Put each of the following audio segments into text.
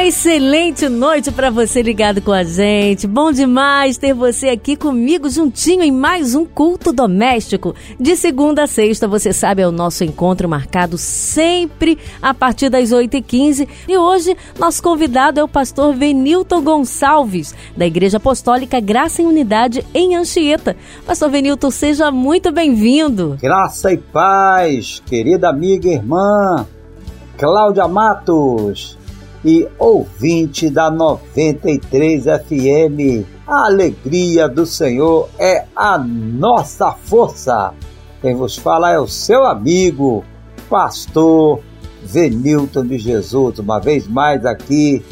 Uma excelente noite para você ligado com a gente. Bom demais ter você aqui comigo juntinho em mais um culto doméstico. De segunda a sexta, você sabe, é o nosso encontro marcado sempre a partir das 8h15. E hoje, nosso convidado é o pastor Venilton Gonçalves, da Igreja Apostólica Graça em Unidade em Anchieta. Pastor Venilton, seja muito bem-vindo. Graça e paz, querida amiga e irmã Cláudia Matos e ouvinte da 93 FM. A alegria do Senhor é a nossa força. Quem vos fala é o seu amigo, pastor Venilton de Jesus, uma vez mais aqui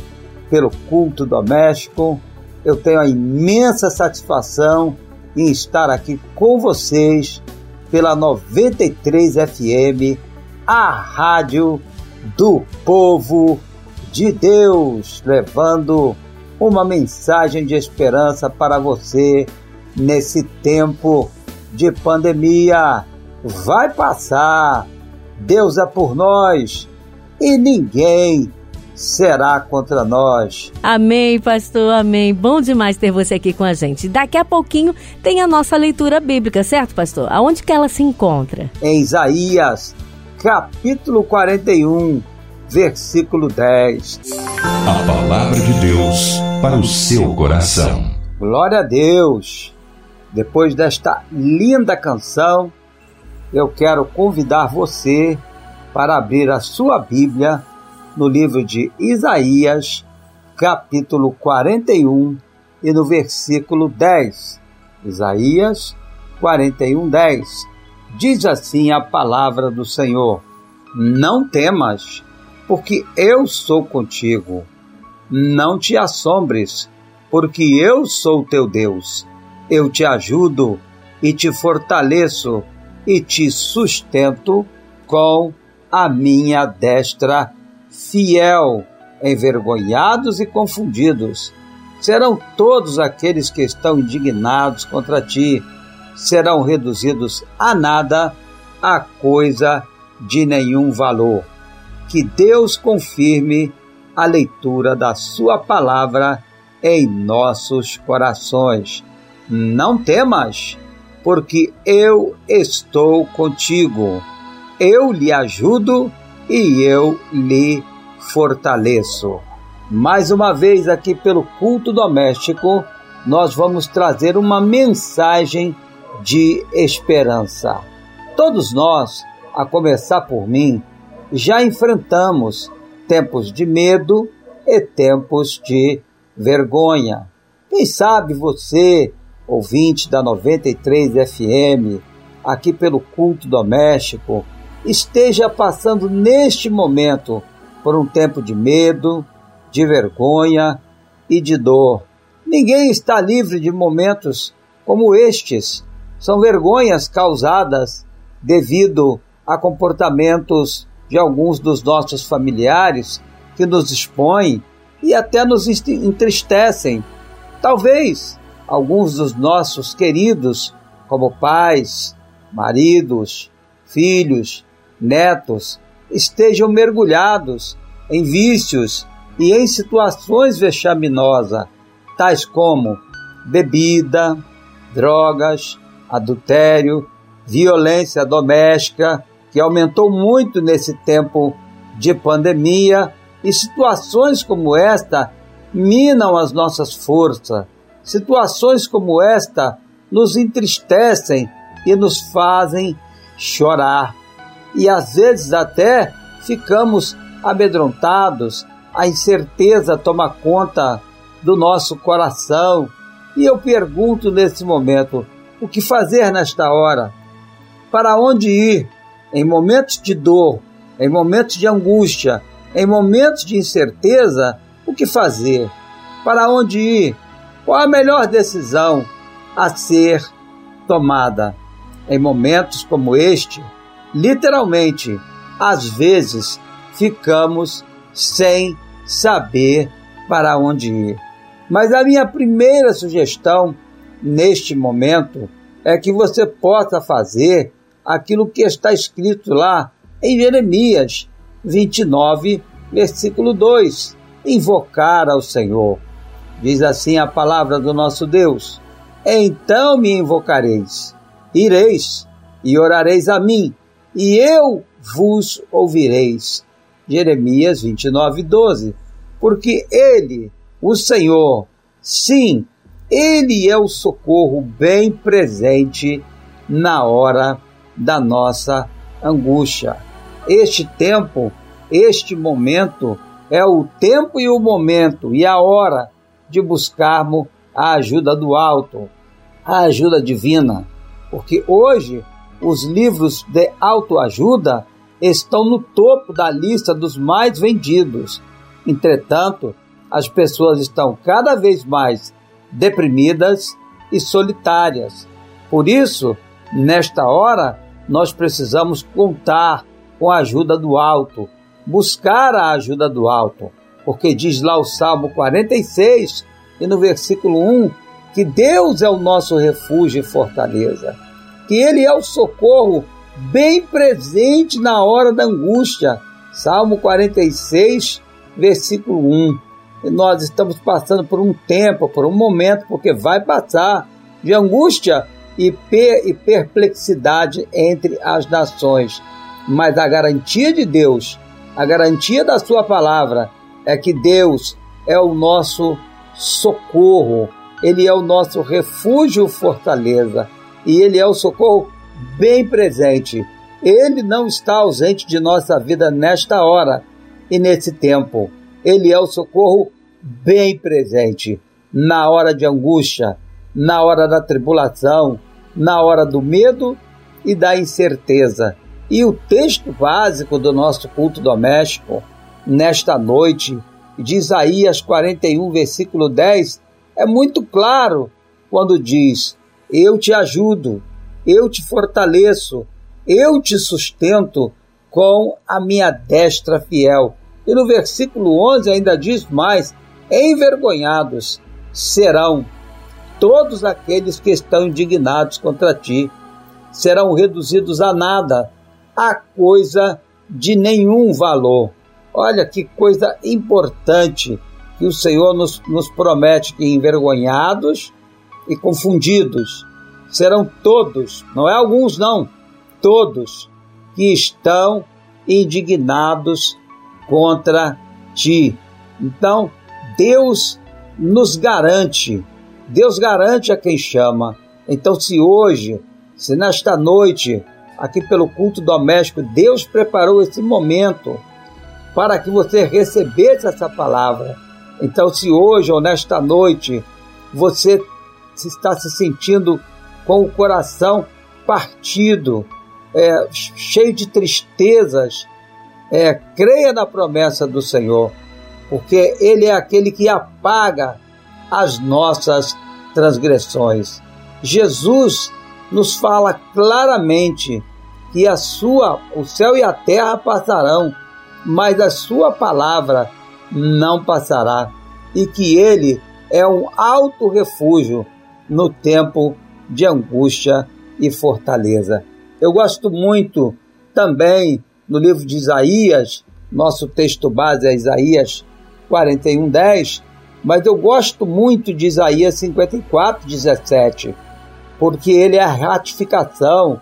pelo culto doméstico. Eu tenho a imensa satisfação em estar aqui com vocês pela 93 FM, a rádio do povo de Deus, levando uma mensagem de esperança para você nesse tempo de pandemia. Vai passar, Deus é por nós e ninguém será contra nós. Amém, pastor, amém. Bom demais ter você aqui com a gente. Daqui a pouquinho tem a nossa leitura bíblica, certo, pastor? Aonde que ela se encontra? Em Isaías, capítulo 41 versículo 10. A palavra de Deus para o seu coração. Glória a Deus! Depois desta linda canção, eu quero convidar você para abrir a sua Bíblia no livro de Isaías, capítulo 41 e no versículo 10. Isaías 41, 10. Diz assim a palavra do Senhor: Não temas, porque eu sou contigo. Não te assombres, porque eu sou teu Deus. Eu te ajudo e te fortaleço e te sustento com a minha destra fiel. Envergonhados e confundidos serão todos aqueles que estão indignados contra ti, serão reduzidos a nada, a coisa de nenhum valor que Deus confirme a leitura da Sua palavra em nossos corações. Não temas, porque eu estou contigo. Eu lhe ajudo e eu lhe fortaleço. Mais uma vez, aqui pelo culto doméstico, nós vamos trazer uma mensagem de esperança. Todos nós, a começar por mim, já enfrentamos tempos de medo e tempos de vergonha. Quem sabe você, ouvinte da 93 FM, aqui pelo culto doméstico, esteja passando neste momento por um tempo de medo, de vergonha e de dor. Ninguém está livre de momentos como estes. São vergonhas causadas devido a comportamentos de alguns dos nossos familiares que nos expõem e até nos entristecem. Talvez alguns dos nossos queridos, como pais, maridos, filhos, netos, estejam mergulhados em vícios e em situações vexaminosas, tais como bebida, drogas, adultério, violência doméstica, que aumentou muito nesse tempo de pandemia, e situações como esta minam as nossas forças. Situações como esta nos entristecem e nos fazem chorar. E às vezes até ficamos amedrontados, a incerteza toma conta do nosso coração. E eu pergunto nesse momento: o que fazer nesta hora? Para onde ir? Em momentos de dor, em momentos de angústia, em momentos de incerteza, o que fazer? Para onde ir? Qual a melhor decisão a ser tomada? Em momentos como este, literalmente, às vezes ficamos sem saber para onde ir. Mas a minha primeira sugestão neste momento é que você possa fazer aquilo que está escrito lá em Jeremias 29, versículo 2: invocar ao Senhor. Diz assim a palavra do nosso Deus: Então me invocareis, ireis e orareis a mim, e eu vos ouvireis. Jeremias 29, 12. Porque Ele, o Senhor, sim, Ele é o socorro bem presente na hora da nossa angústia. Este tempo, este momento, é o tempo e o momento e a hora de buscarmos a ajuda do alto, a ajuda divina. Porque hoje os livros de autoajuda estão no topo da lista dos mais vendidos. Entretanto, as pessoas estão cada vez mais deprimidas e solitárias. Por isso, nesta hora, nós precisamos contar com a ajuda do alto, buscar a ajuda do alto, porque diz lá o Salmo 46 e no versículo 1 que Deus é o nosso refúgio e fortaleza, que Ele é o socorro bem presente na hora da angústia. Salmo 46, versículo 1. E nós estamos passando por um tempo, por um momento, porque vai passar de angústia e, per e perplexidade entre as nações. Mas a garantia de Deus, a garantia da Sua palavra, é que Deus é o nosso socorro, Ele é o nosso refúgio, fortaleza, e Ele é o socorro bem presente. Ele não está ausente de nossa vida nesta hora e nesse tempo. Ele é o socorro bem presente na hora de angústia, na hora da tribulação, na hora do medo e da incerteza. E o texto básico do nosso culto doméstico nesta noite, de Isaías 41, versículo 10, é muito claro quando diz: Eu te ajudo, eu te fortaleço, eu te sustento com a minha destra fiel. E no versículo 11 ainda diz mais: Envergonhados serão todos aqueles que estão indignados contra ti, serão reduzidos a nada, a coisa de nenhum valor. Olha que coisa importante que o Senhor nos, nos promete que envergonhados e confundidos serão todos, não é alguns não, todos que estão indignados contra ti. Então, Deus nos garante, Deus garante a quem chama. Então, se hoje, se nesta noite, aqui pelo culto doméstico, Deus preparou esse momento para que você recebesse essa palavra. Então, se hoje ou nesta noite você está se sentindo com o coração partido, é, cheio de tristezas, é, creia na promessa do Senhor, porque Ele é aquele que apaga as nossas transgressões. Jesus nos fala claramente que a sua, o céu e a terra passarão, mas a sua palavra não passará, e que ele é um alto refúgio no tempo de angústia e fortaleza. Eu gosto muito também no livro de Isaías, nosso texto base é Isaías 41:10, mas eu gosto muito de Isaías 54:17, porque ele é a ratificação,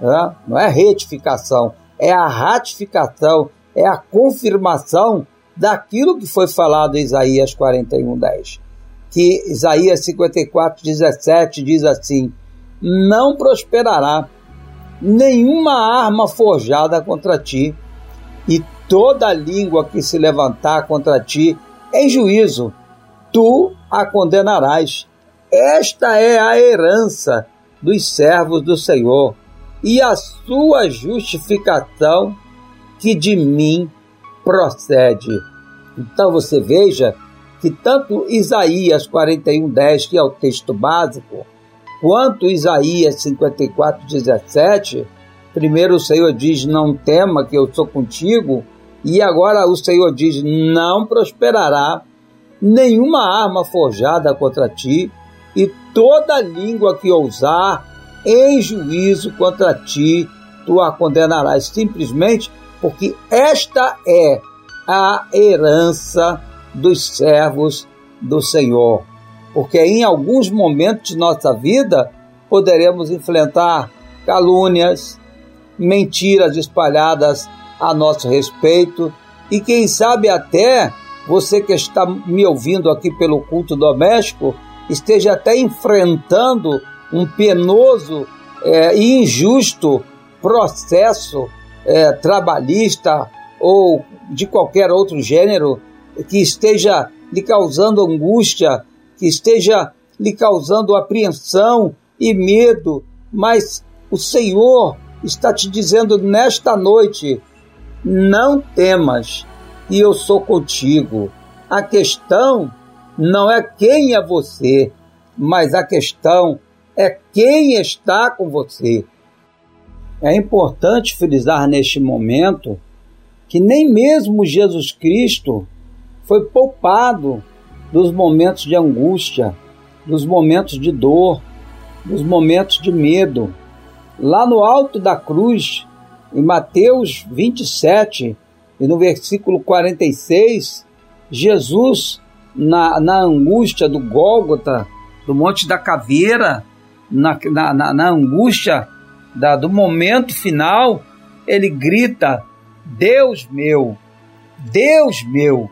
né? não é retificação, é a ratificação, é a confirmação daquilo que foi falado em Isaías 41:10 que Isaías 54, 17 diz assim: Não prosperará nenhuma arma forjada contra ti, e toda língua que se levantar contra ti em juízo, tu a condenarás. Esta é a herança dos servos do Senhor e a sua justificação que de mim procede. Então você veja que tanto Isaías 41:10, que é o texto básico, quanto Isaías 54:17, primeiro o Senhor diz: "Não tema, que eu sou contigo", e agora o Senhor diz: "Não prosperará nenhuma arma forjada contra ti, e toda língua que ousar em juízo contra ti, tu a condenarás simplesmente porque esta é a herança dos servos do Senhor. Porque em alguns momentos de nossa vida poderemos enfrentar calúnias, mentiras espalhadas a nosso respeito e quem sabe até você que está me ouvindo aqui pelo culto doméstico esteja até enfrentando um penoso é, e injusto processo é, trabalhista ou de qualquer outro gênero que esteja lhe causando angústia, que esteja lhe causando apreensão e medo, mas o Senhor está te dizendo nesta noite: não temas, e eu sou contigo. A questão não é quem é você, mas a questão é quem está com você. É importante frisar neste momento que nem mesmo Jesus Cristo foi poupado dos momentos de angústia, dos momentos de dor, dos momentos de medo. Lá no alto da cruz, em Mateus 27 e no versículo 46, Jesus, na, na angústia do Gólgota, do Monte da Caveira, na, na, na angústia da, do momento final, ele grita: Deus meu, Deus meu,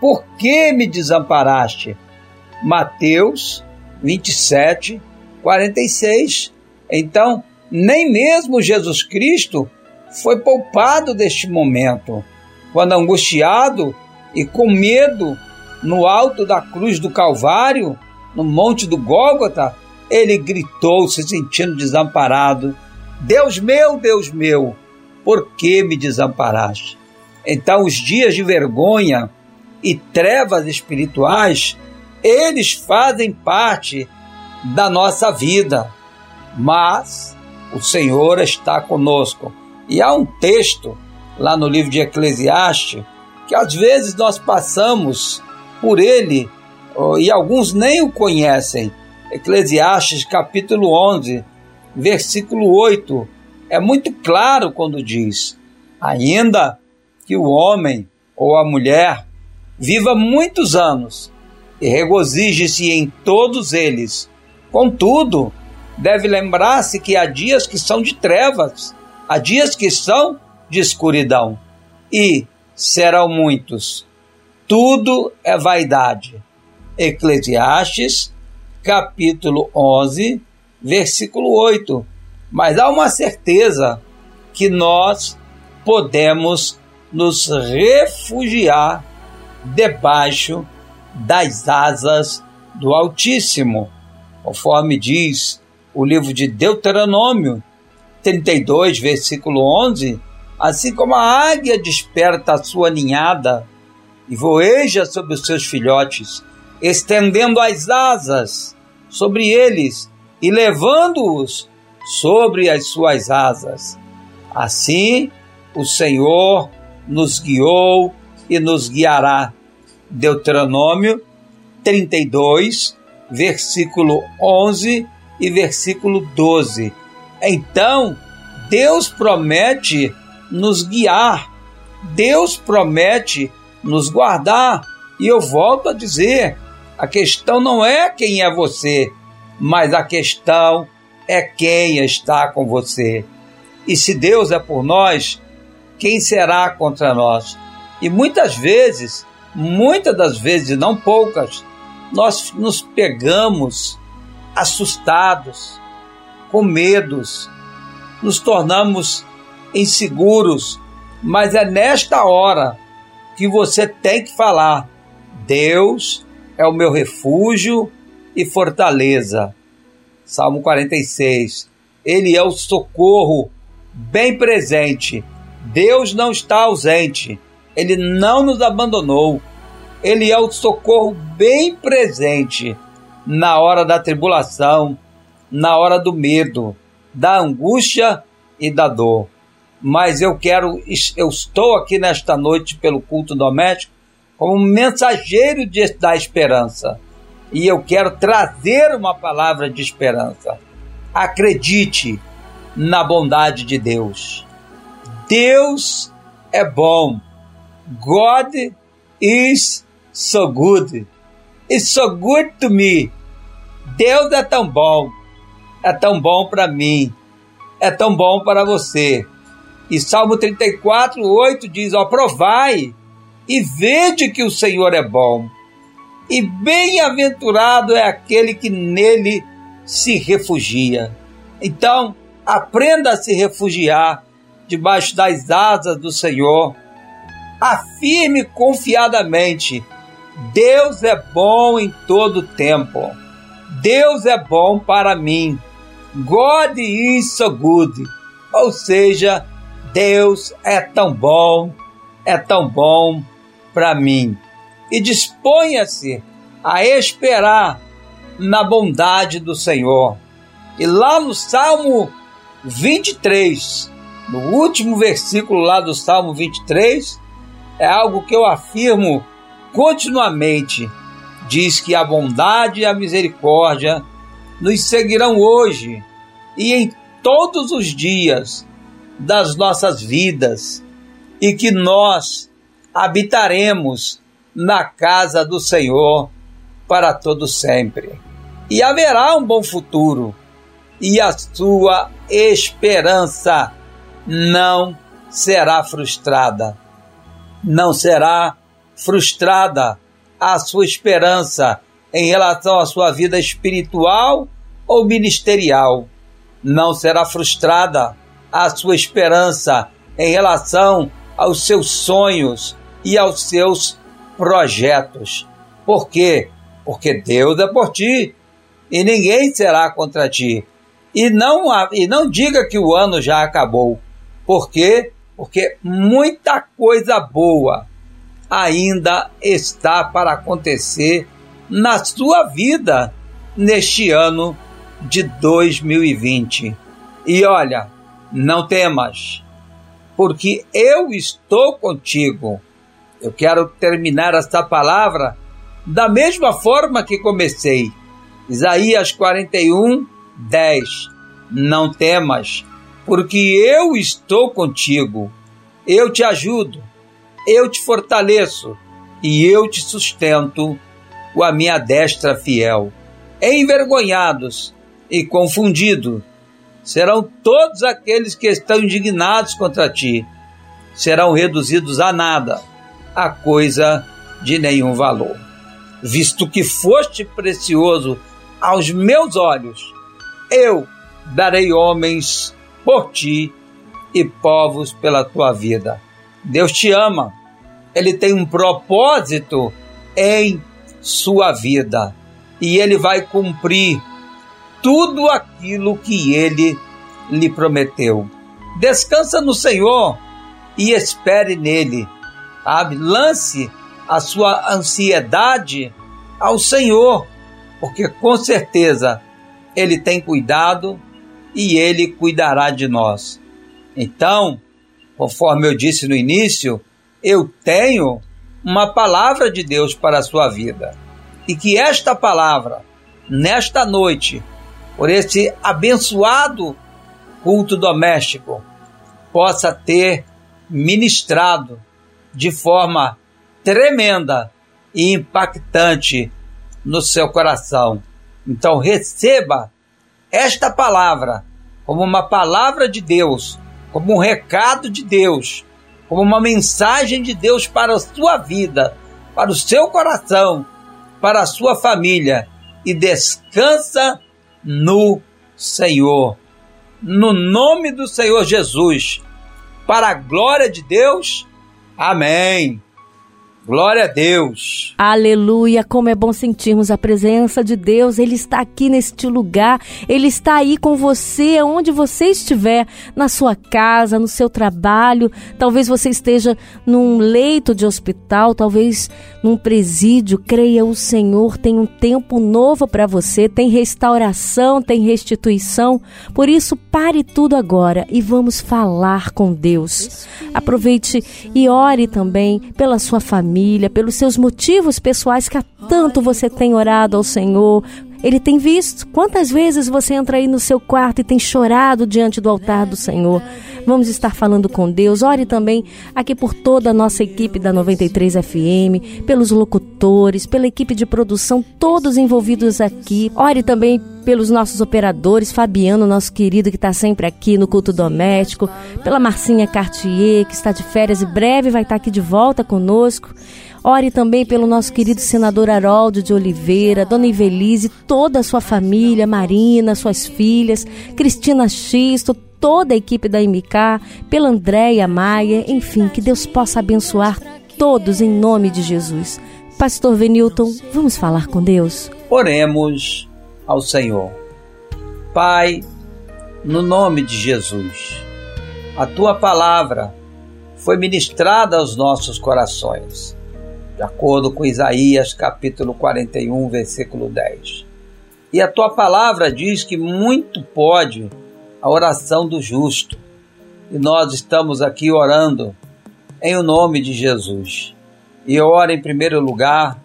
por que me desamparaste? Mateus 27, 46. Então, nem mesmo Jesus Cristo foi poupado deste momento, quando angustiado e com medo no alto da cruz do Calvário, no monte do Gólgota, ele gritou, se sentindo desamparado: Deus meu, Deus meu, por que me desamparaste? Então, os dias de vergonha e trevas espirituais, eles fazem parte da nossa vida, mas o Senhor está conosco. E há um texto lá no livro de Eclesiastes que às vezes nós passamos por ele e alguns nem o conhecem. Eclesiastes capítulo 11, versículo 8, é muito claro quando diz: ainda que o homem ou a mulher viva muitos anos e regozije-se em todos eles, contudo, deve lembrar-se que há dias que são de trevas Há dias que são de escuridão e serão muitos. Tudo é vaidade. Eclesiastes, capítulo 11, versículo 8. Mas há uma certeza que nós podemos nos refugiar debaixo das asas do Altíssimo, conforme diz o livro de Deuteronômio, 32, versículo 11, assim como a águia desperta a sua ninhada e voeja sobre os seus filhotes, estendendo as asas sobre eles e levando-os sobre as suas asas. Assim o Senhor nos guiou e nos guiará. Deuteronômio 32, versículo 11 e versículo 12. Então, Deus promete nos guiar, Deus promete nos guardar. E eu volto a dizer: a questão não é quem é você, mas a questão é quem está com você. E se Deus é por nós, quem será contra nós? E muitas vezes, muitas das vezes, não poucas, nós nos pegamos assustados, com medos, nos tornamos inseguros, mas é nesta hora que você tem que falar: Deus é o meu refúgio e fortaleza. Salmo 46. Ele é o socorro bem presente. Deus não está ausente. Ele não nos abandonou. Ele é o socorro bem presente na hora da tribulação, na hora do medo, da angústia e da dor. Mas eu quero, eu estou aqui nesta noite pelo culto doméstico como mensageiro de, da esperança. E eu quero trazer uma palavra de esperança. Acredite na bondade de Deus. Deus é bom. God is so good. It's so good to me. Deus é tão bom. É tão bom para mim. É tão bom para você. E Salmo 34, 8 diz: Ó, provai e vede que o Senhor é bom. E bem-aventurado é aquele que nele se refugia. Então, aprenda a se refugiar debaixo das asas do Senhor. Afirme confiadamente: Deus é bom em todo tempo. Deus é bom para mim. God is so good. Ou seja, Deus é tão bom, é tão bom para mim. E disponha-se a esperar na bondade do Senhor. E lá no Salmo 23, no último versículo lá do Salmo 23, é algo que eu afirmo continuamente. Diz que a bondade e a misericórdia nos seguirão hoje e em todos os dias das nossas vidas, e que nós habitaremos na casa do Senhor para todo sempre. E haverá um bom futuro, e a sua esperança não será frustrada. Não será frustrada a sua esperança em relação à sua vida espiritual ou ministerial. Não será frustrada a sua esperança em relação aos seus sonhos e aos seus projetos. Por quê? Porque Deus é por ti e ninguém será contra ti. E não, e não diga que o ano já acabou. Por quê? Porque muita coisa boa ainda está para acontecer na sua vida neste ano de 2020. E olha, não temas, porque eu estou contigo. Eu quero terminar esta palavra da mesma forma que comecei. Isaías 41, 10. Não temas, porque eu estou contigo. Eu te ajudo, eu te fortaleço e eu te sustento com a minha destra fiel. Envergonhados e confundidos serão todos aqueles que estão indignados contra ti, serão reduzidos a nada, a coisa de nenhum valor. Visto que foste precioso aos meus olhos, eu darei homens por ti e povos pela tua vida. Deus te ama, Ele tem um propósito em sua vida e Ele vai cumprir tudo aquilo que ele lhe prometeu. Descansa no Senhor e espere nele. Sabe? Lance a sua ansiedade ao Senhor, porque com certeza ele tem cuidado e ele cuidará de nós. Então, conforme eu disse no início, eu tenho uma palavra de Deus para a sua vida. E que esta palavra, nesta noite, por este abençoado culto doméstico, possa ter ministrado de forma tremenda e impactante no seu coração. Então, receba esta palavra como uma palavra de Deus, como um recado de Deus, como uma mensagem de Deus para a sua vida, para o seu coração, para a sua família e descansa no Senhor. No nome do Senhor Jesus. Para a glória de Deus. Amém. Glória a Deus. Aleluia. Como é bom sentirmos a presença de Deus. Ele está aqui neste lugar. Ele está aí com você, onde você estiver, na sua casa, no seu trabalho. Talvez você esteja num leito de hospital, talvez num presídio. Creia o Senhor tem um tempo novo para você, tem restauração, tem restituição. Por isso, pare tudo agora e vamos falar com Deus. Aproveite e ore também pela sua família família, pelos seus motivos pessoais que há tanto você tem orado ao Senhor, ele tem visto quantas vezes você entra aí no seu quarto e tem chorado diante do altar do Senhor. Vamos estar falando com Deus. Ore também aqui por toda a nossa equipe da 93 FM, pelos locutores, pela equipe de produção, todos envolvidos aqui. Ore também pelos nossos operadores, Fabiano, nosso querido que está sempre aqui no culto doméstico, pela Marcinha Cartier, que está de férias e breve vai estar aqui de volta conosco. Ore também pelo nosso querido senador Haroldo de Oliveira, Dona Ivelise, toda a sua família, Marina, suas filhas, Cristina Xisto, toda a equipe da MK, pela Andréia Maia, enfim, que Deus possa abençoar todos em nome de Jesus. Pastor Venilton, vamos falar com Deus? Oremos ao Senhor. Pai, no nome de Jesus, a tua palavra foi ministrada aos nossos corações de acordo com Isaías capítulo 41, versículo 10. E a tua palavra diz que muito pode a oração do justo. E nós estamos aqui orando em o nome de Jesus. E eu oro em primeiro lugar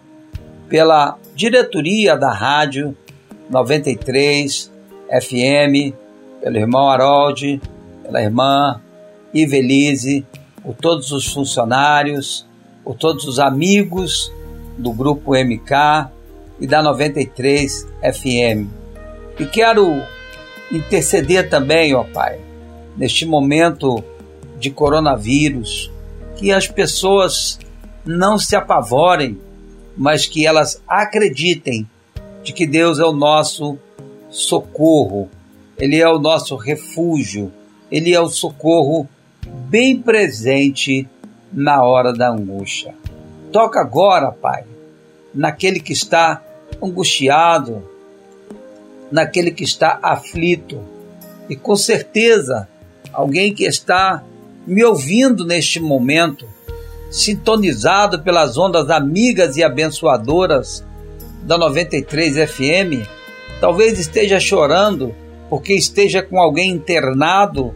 pela diretoria da rádio 93 FM, pelo irmão Harold, pela irmã Ivelise, por todos os funcionários, por todos os amigos do Grupo MK e da 93 FM. E quero interceder também, ó Pai, neste momento de coronavírus, que as pessoas não se apavorem, mas que elas acreditem de que Deus é o nosso socorro, Ele é o nosso refúgio, Ele é o socorro bem presente na hora da angústia. Toca agora, Pai, naquele que está angustiado, naquele que está aflito. E com certeza, alguém que está me ouvindo neste momento, sintonizado pelas ondas amigas e abençoadoras da 93 FM, talvez esteja chorando porque esteja com alguém internado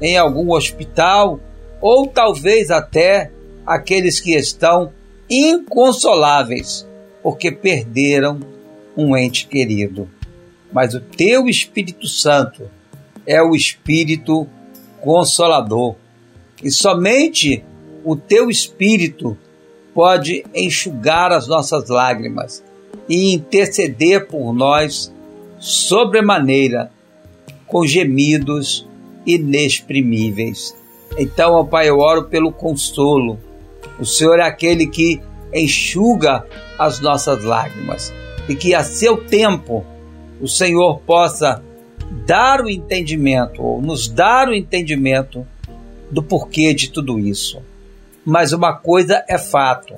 em algum hospital ou talvez até aqueles que estão inconsoláveis porque perderam um ente querido. Mas o teu Espírito Santo é o Espírito consolador. E somente o teu Espírito pode enxugar as nossas lágrimas e interceder por nós sobremaneira com gemidos inexprimíveis. Então, ó Pai, eu oro pelo consolo. O Senhor é aquele que enxuga as nossas lágrimas e que a seu tempo o Senhor possa dar o entendimento ou nos dar o entendimento do porquê de tudo isso. Mas uma coisa é fato: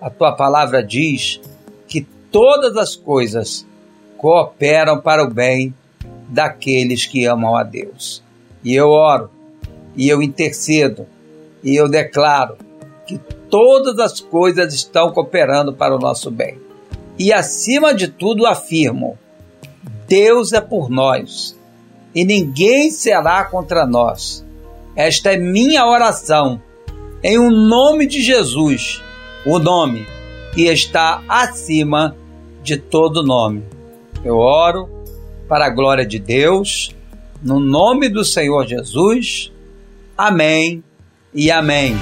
a tua palavra diz que todas as coisas cooperam para o bem daqueles que amam a Deus. E eu oro e eu intercedo e eu declaro que todas as coisas estão cooperando para o nosso bem. E acima de tudo afirmo: Deus é por nós e ninguém será contra nós. Esta é minha oração em o um nome de Jesus, o nome que está acima de todo nome. Eu oro para a glória de Deus, no nome do Senhor Jesus Amém e amém.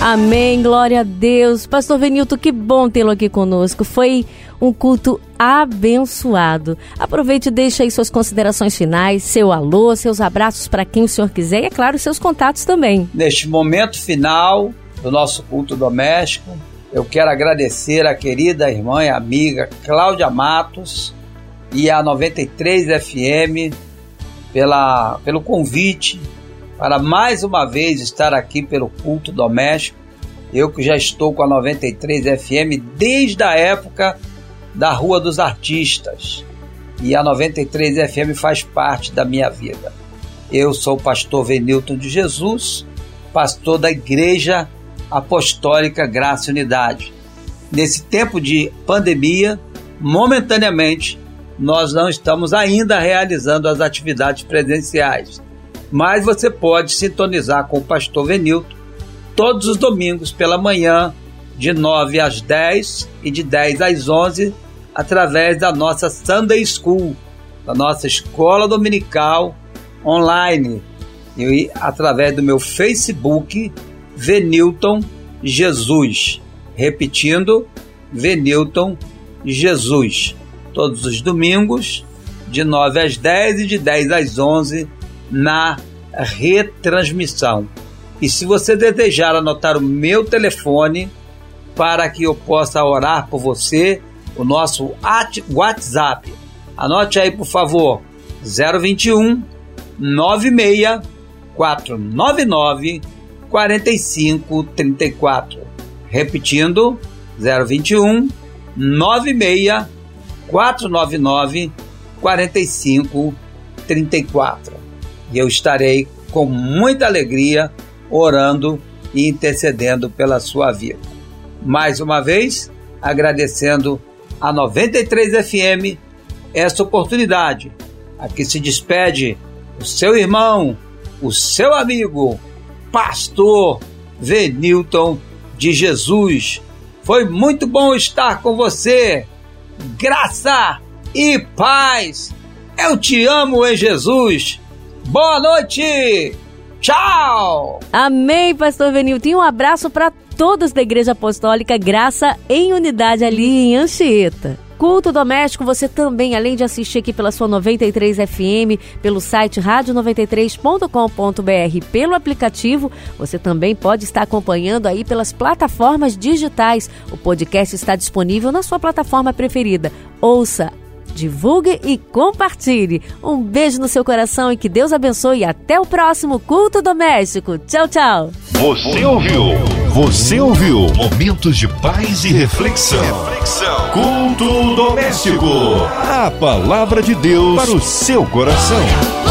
Amém, glória a Deus. Pastor Venilto, que bom tê-lo aqui conosco. Foi um culto abençoado. Aproveite e deixe aí suas considerações finais, seu alô, seus abraços para quem o senhor quiser e, é claro, seus contatos também. Neste momento final do nosso culto doméstico, eu quero agradecer a querida irmã e amiga Cláudia Matos e a 93 FM pela, pelo convite para mais uma vez estar aqui pelo culto doméstico. Eu que já estou com a 93 FM desde a época da Rua dos Artistas. E a 93 FM faz parte da minha vida. Eu sou o pastor Venilton de Jesus, pastor da Igreja Apostólica Graça e Unidade. Nesse tempo de pandemia, momentaneamente, nós não estamos ainda realizando as atividades presenciais mas você pode sintonizar com o pastor Venilto todos os domingos pela manhã, de 9 às 10 e de 10 às 11, através da nossa Sunday School, da nossa escola dominical online, e através do meu Facebook, Venilton Jesus. Repetindo, Venilton Jesus. Todos os domingos, de 9 às 10 e de 10 às 11, na retransmissão. E se você desejar anotar o meu telefone para que eu possa orar por você, o nosso WhatsApp. Anote aí, por favor, 021 96 499 4534. Repetindo, 021 96 499 4534. E eu estarei com muita alegria orando e intercedendo pela sua vida. Mais uma vez, agradecendo a 93 FM esta oportunidade. Aqui se despede o seu irmão, o seu amigo, pastor Venilton de Jesus. Foi muito bom estar com você. Graça e paz. Eu te amo em Jesus. Boa noite. Tchau! Amém, pastor Venilton. E um abraço para todos da Igreja Apostólica Graça em Unidade ali em Anchieta. Culto doméstico, você também, além de assistir aqui pela sua 93 FM, pelo site rádio93.com.br, pelo aplicativo, você também pode estar acompanhando aí pelas plataformas digitais. O podcast está disponível na sua plataforma preferida. Ouça, divulgue e compartilhe. Um beijo no seu coração e que Deus abençoe. Até o próximo culto doméstico. Tchau, tchau. Você ouviu? Você ouviu? Momentos de paz e reflexão. reflexão. Culto doméstico. A palavra de Deus para o seu coração.